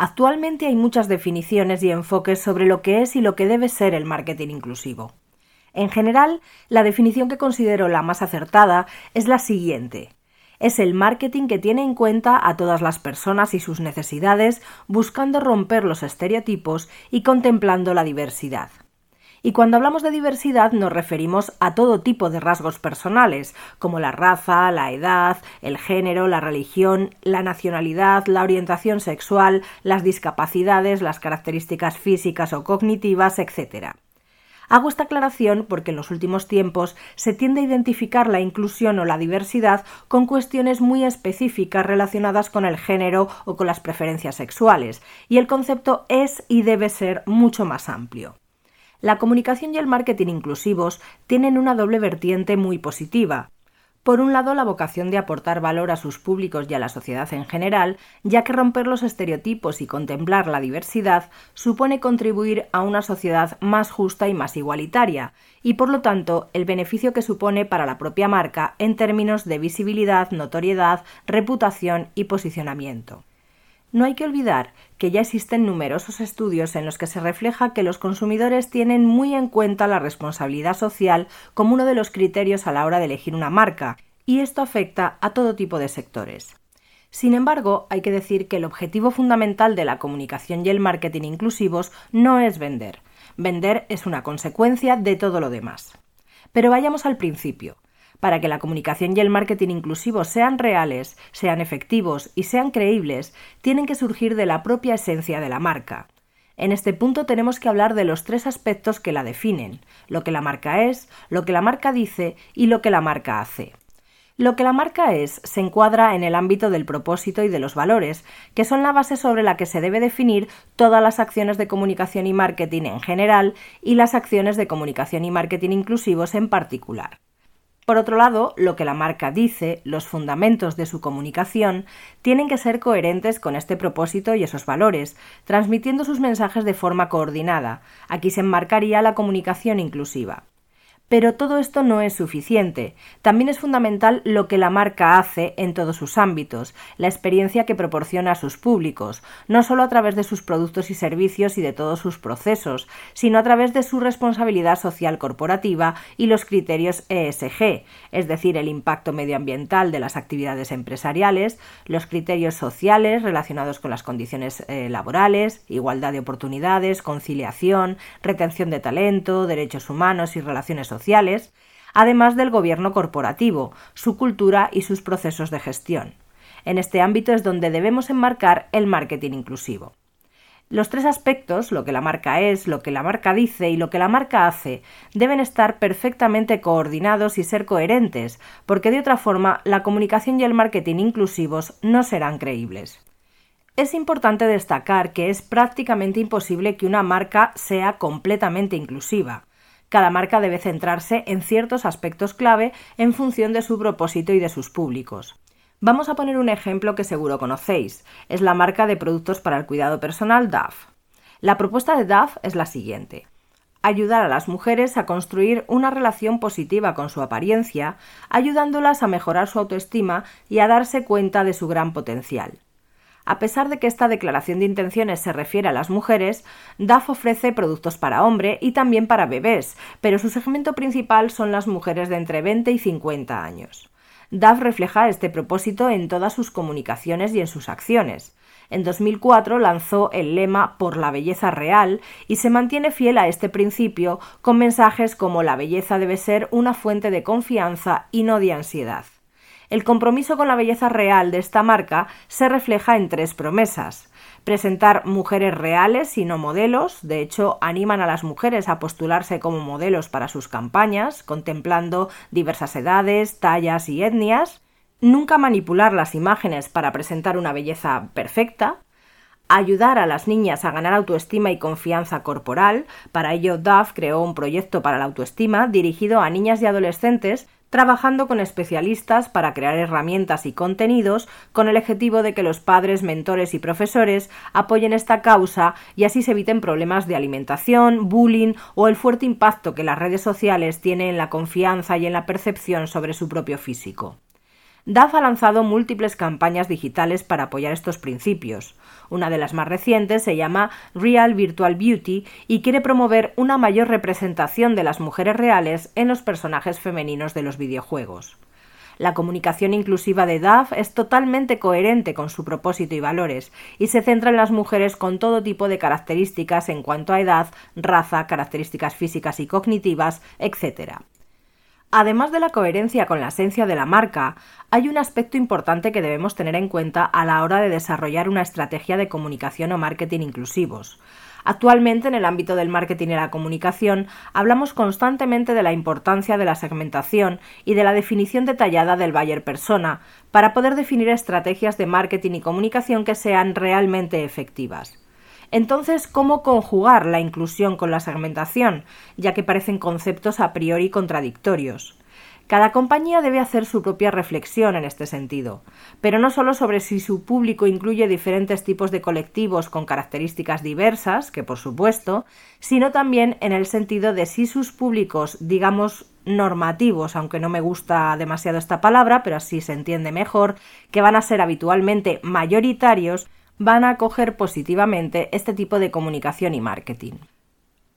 Actualmente hay muchas definiciones y enfoques sobre lo que es y lo que debe ser el marketing inclusivo. En general, la definición que considero la más acertada es la siguiente. Es el marketing que tiene en cuenta a todas las personas y sus necesidades, buscando romper los estereotipos y contemplando la diversidad. Y cuando hablamos de diversidad nos referimos a todo tipo de rasgos personales, como la raza, la edad, el género, la religión, la nacionalidad, la orientación sexual, las discapacidades, las características físicas o cognitivas, etc. Hago esta aclaración porque en los últimos tiempos se tiende a identificar la inclusión o la diversidad con cuestiones muy específicas relacionadas con el género o con las preferencias sexuales, y el concepto es y debe ser mucho más amplio. La comunicación y el marketing inclusivos tienen una doble vertiente muy positiva. Por un lado, la vocación de aportar valor a sus públicos y a la sociedad en general, ya que romper los estereotipos y contemplar la diversidad supone contribuir a una sociedad más justa y más igualitaria, y por lo tanto el beneficio que supone para la propia marca en términos de visibilidad, notoriedad, reputación y posicionamiento. No hay que olvidar que ya existen numerosos estudios en los que se refleja que los consumidores tienen muy en cuenta la responsabilidad social como uno de los criterios a la hora de elegir una marca, y esto afecta a todo tipo de sectores. Sin embargo, hay que decir que el objetivo fundamental de la comunicación y el marketing inclusivos no es vender. Vender es una consecuencia de todo lo demás. Pero vayamos al principio. Para que la comunicación y el marketing inclusivo sean reales, sean efectivos y sean creíbles, tienen que surgir de la propia esencia de la marca. En este punto tenemos que hablar de los tres aspectos que la definen, lo que la marca es, lo que la marca dice y lo que la marca hace. Lo que la marca es se encuadra en el ámbito del propósito y de los valores, que son la base sobre la que se debe definir todas las acciones de comunicación y marketing en general y las acciones de comunicación y marketing inclusivos en particular. Por otro lado, lo que la marca dice, los fundamentos de su comunicación, tienen que ser coherentes con este propósito y esos valores, transmitiendo sus mensajes de forma coordinada. Aquí se enmarcaría la comunicación inclusiva. Pero todo esto no es suficiente. También es fundamental lo que la marca hace en todos sus ámbitos, la experiencia que proporciona a sus públicos, no solo a través de sus productos y servicios y de todos sus procesos, sino a través de su responsabilidad social corporativa y los criterios ESG, es decir, el impacto medioambiental de las actividades empresariales, los criterios sociales relacionados con las condiciones eh, laborales, igualdad de oportunidades, conciliación, retención de talento, derechos humanos y relaciones sociales además del gobierno corporativo, su cultura y sus procesos de gestión. En este ámbito es donde debemos enmarcar el marketing inclusivo. Los tres aspectos, lo que la marca es, lo que la marca dice y lo que la marca hace, deben estar perfectamente coordinados y ser coherentes, porque de otra forma la comunicación y el marketing inclusivos no serán creíbles. Es importante destacar que es prácticamente imposible que una marca sea completamente inclusiva. Cada marca debe centrarse en ciertos aspectos clave en función de su propósito y de sus públicos. Vamos a poner un ejemplo que seguro conocéis. Es la marca de productos para el cuidado personal DAF. La propuesta de DAF es la siguiente. Ayudar a las mujeres a construir una relación positiva con su apariencia, ayudándolas a mejorar su autoestima y a darse cuenta de su gran potencial. A pesar de que esta declaración de intenciones se refiere a las mujeres, DAF ofrece productos para hombre y también para bebés, pero su segmento principal son las mujeres de entre 20 y 50 años. DAF refleja este propósito en todas sus comunicaciones y en sus acciones. En 2004 lanzó el lema Por la belleza real y se mantiene fiel a este principio con mensajes como la belleza debe ser una fuente de confianza y no de ansiedad. El compromiso con la belleza real de esta marca se refleja en tres promesas. Presentar mujeres reales y no modelos, de hecho animan a las mujeres a postularse como modelos para sus campañas, contemplando diversas edades, tallas y etnias. Nunca manipular las imágenes para presentar una belleza perfecta, ayudar a las niñas a ganar autoestima y confianza corporal. Para ello, Duff creó un proyecto para la autoestima dirigido a niñas y adolescentes trabajando con especialistas para crear herramientas y contenidos con el objetivo de que los padres, mentores y profesores apoyen esta causa y así se eviten problemas de alimentación, bullying o el fuerte impacto que las redes sociales tienen en la confianza y en la percepción sobre su propio físico. DAF ha lanzado múltiples campañas digitales para apoyar estos principios. Una de las más recientes se llama Real Virtual Beauty y quiere promover una mayor representación de las mujeres reales en los personajes femeninos de los videojuegos. La comunicación inclusiva de DAF es totalmente coherente con su propósito y valores y se centra en las mujeres con todo tipo de características en cuanto a edad, raza, características físicas y cognitivas, etc. Además de la coherencia con la esencia de la marca, hay un aspecto importante que debemos tener en cuenta a la hora de desarrollar una estrategia de comunicación o marketing inclusivos. Actualmente, en el ámbito del marketing y la comunicación, hablamos constantemente de la importancia de la segmentación y de la definición detallada del buyer persona para poder definir estrategias de marketing y comunicación que sean realmente efectivas. Entonces, ¿cómo conjugar la inclusión con la segmentación, ya que parecen conceptos a priori contradictorios? Cada compañía debe hacer su propia reflexión en este sentido, pero no solo sobre si su público incluye diferentes tipos de colectivos con características diversas, que por supuesto, sino también en el sentido de si sus públicos, digamos, normativos, aunque no me gusta demasiado esta palabra, pero así se entiende mejor, que van a ser habitualmente mayoritarios, van a acoger positivamente este tipo de comunicación y marketing.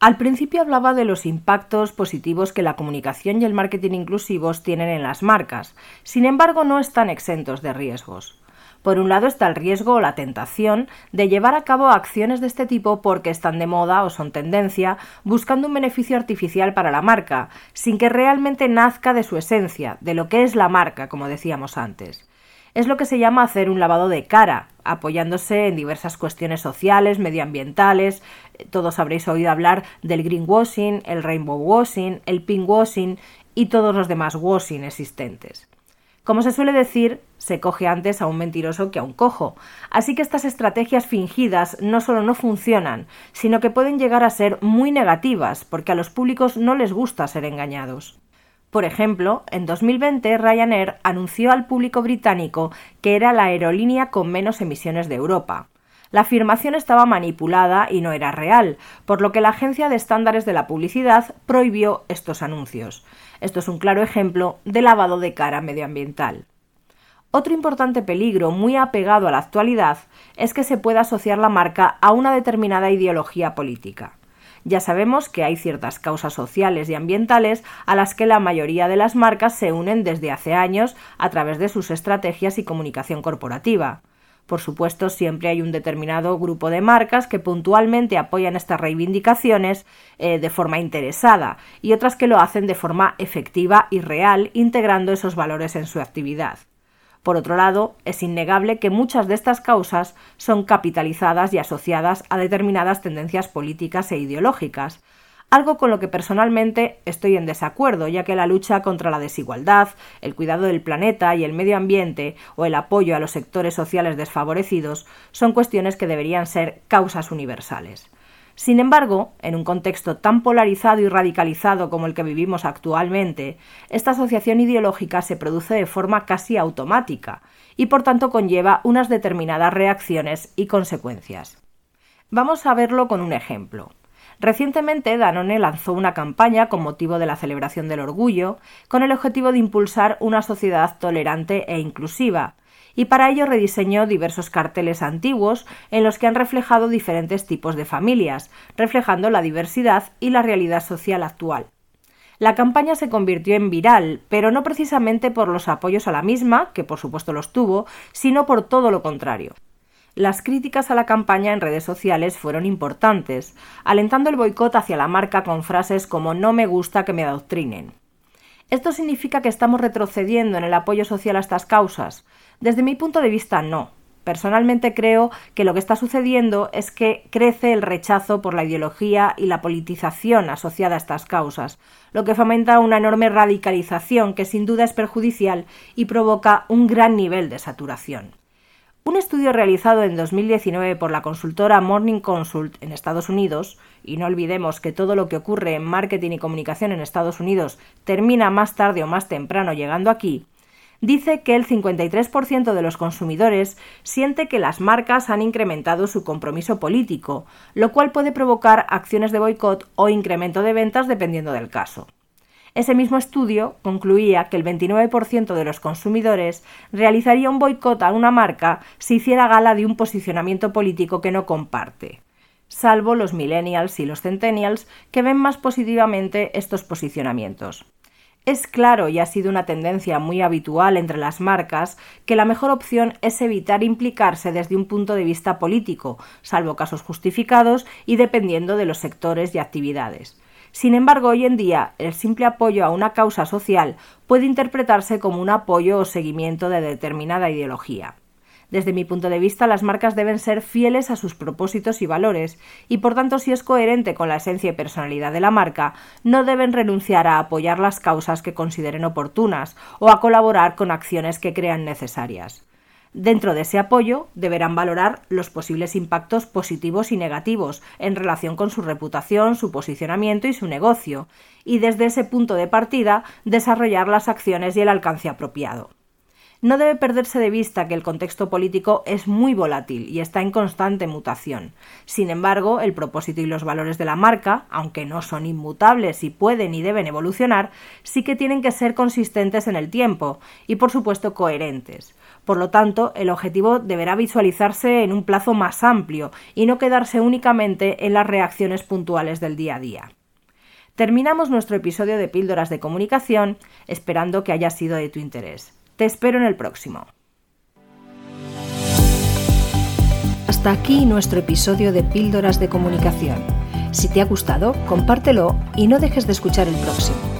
Al principio hablaba de los impactos positivos que la comunicación y el marketing inclusivos tienen en las marcas, sin embargo no están exentos de riesgos. Por un lado está el riesgo o la tentación de llevar a cabo acciones de este tipo porque están de moda o son tendencia, buscando un beneficio artificial para la marca, sin que realmente nazca de su esencia, de lo que es la marca, como decíamos antes es lo que se llama hacer un lavado de cara, apoyándose en diversas cuestiones sociales, medioambientales. Todos habréis oído hablar del greenwashing, el rainbow washing, el pink washing y todos los demás washing existentes. Como se suele decir, se coge antes a un mentiroso que a un cojo. Así que estas estrategias fingidas no solo no funcionan, sino que pueden llegar a ser muy negativas, porque a los públicos no les gusta ser engañados. Por ejemplo, en 2020 Ryanair anunció al público británico que era la aerolínea con menos emisiones de Europa. La afirmación estaba manipulada y no era real, por lo que la Agencia de Estándares de la Publicidad prohibió estos anuncios. Esto es un claro ejemplo de lavado de cara medioambiental. Otro importante peligro muy apegado a la actualidad es que se pueda asociar la marca a una determinada ideología política. Ya sabemos que hay ciertas causas sociales y ambientales a las que la mayoría de las marcas se unen desde hace años a través de sus estrategias y comunicación corporativa. Por supuesto, siempre hay un determinado grupo de marcas que puntualmente apoyan estas reivindicaciones eh, de forma interesada y otras que lo hacen de forma efectiva y real, integrando esos valores en su actividad. Por otro lado, es innegable que muchas de estas causas son capitalizadas y asociadas a determinadas tendencias políticas e ideológicas, algo con lo que personalmente estoy en desacuerdo, ya que la lucha contra la desigualdad, el cuidado del planeta y el medio ambiente o el apoyo a los sectores sociales desfavorecidos son cuestiones que deberían ser causas universales. Sin embargo, en un contexto tan polarizado y radicalizado como el que vivimos actualmente, esta asociación ideológica se produce de forma casi automática y por tanto conlleva unas determinadas reacciones y consecuencias. Vamos a verlo con un ejemplo. Recientemente Danone lanzó una campaña con motivo de la celebración del orgullo, con el objetivo de impulsar una sociedad tolerante e inclusiva, y para ello rediseñó diversos carteles antiguos en los que han reflejado diferentes tipos de familias, reflejando la diversidad y la realidad social actual. La campaña se convirtió en viral, pero no precisamente por los apoyos a la misma, que por supuesto los tuvo, sino por todo lo contrario. Las críticas a la campaña en redes sociales fueron importantes, alentando el boicot hacia la marca con frases como no me gusta que me adoctrinen. ¿Esto significa que estamos retrocediendo en el apoyo social a estas causas? Desde mi punto de vista, no. Personalmente creo que lo que está sucediendo es que crece el rechazo por la ideología y la politización asociada a estas causas, lo que fomenta una enorme radicalización que sin duda es perjudicial y provoca un gran nivel de saturación. Un estudio realizado en 2019 por la consultora Morning Consult en Estados Unidos, y no olvidemos que todo lo que ocurre en marketing y comunicación en Estados Unidos termina más tarde o más temprano llegando aquí, dice que el 53% de los consumidores siente que las marcas han incrementado su compromiso político, lo cual puede provocar acciones de boicot o incremento de ventas dependiendo del caso. Ese mismo estudio concluía que el 29% de los consumidores realizaría un boicot a una marca si hiciera gala de un posicionamiento político que no comparte, salvo los millennials y los centennials que ven más positivamente estos posicionamientos. Es claro y ha sido una tendencia muy habitual entre las marcas que la mejor opción es evitar implicarse desde un punto de vista político, salvo casos justificados y dependiendo de los sectores y actividades. Sin embargo, hoy en día, el simple apoyo a una causa social puede interpretarse como un apoyo o seguimiento de determinada ideología. Desde mi punto de vista, las marcas deben ser fieles a sus propósitos y valores, y por tanto, si es coherente con la esencia y personalidad de la marca, no deben renunciar a apoyar las causas que consideren oportunas o a colaborar con acciones que crean necesarias. Dentro de ese apoyo deberán valorar los posibles impactos positivos y negativos en relación con su reputación, su posicionamiento y su negocio, y desde ese punto de partida desarrollar las acciones y el alcance apropiado. No debe perderse de vista que el contexto político es muy volátil y está en constante mutación. Sin embargo, el propósito y los valores de la marca, aunque no son inmutables y pueden y deben evolucionar, sí que tienen que ser consistentes en el tiempo y, por supuesto, coherentes. Por lo tanto, el objetivo deberá visualizarse en un plazo más amplio y no quedarse únicamente en las reacciones puntuales del día a día. Terminamos nuestro episodio de Píldoras de Comunicación esperando que haya sido de tu interés. Te espero en el próximo. Hasta aquí nuestro episodio de Píldoras de Comunicación. Si te ha gustado, compártelo y no dejes de escuchar el próximo.